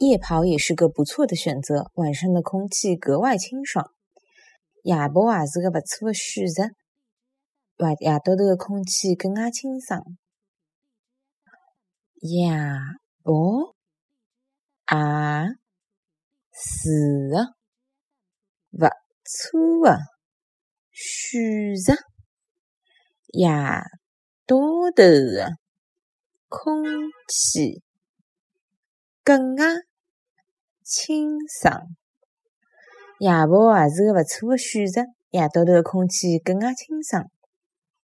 夜跑也是个不错的选择，晚上的空气格外清爽。夜跑也是个不错的选择，晚夜到头的空气更加清爽。夜跑也是个不错的选择，夜到头的空气更加清爽。夜跑也是个勿错的选择，夜到头的空气更加清爽。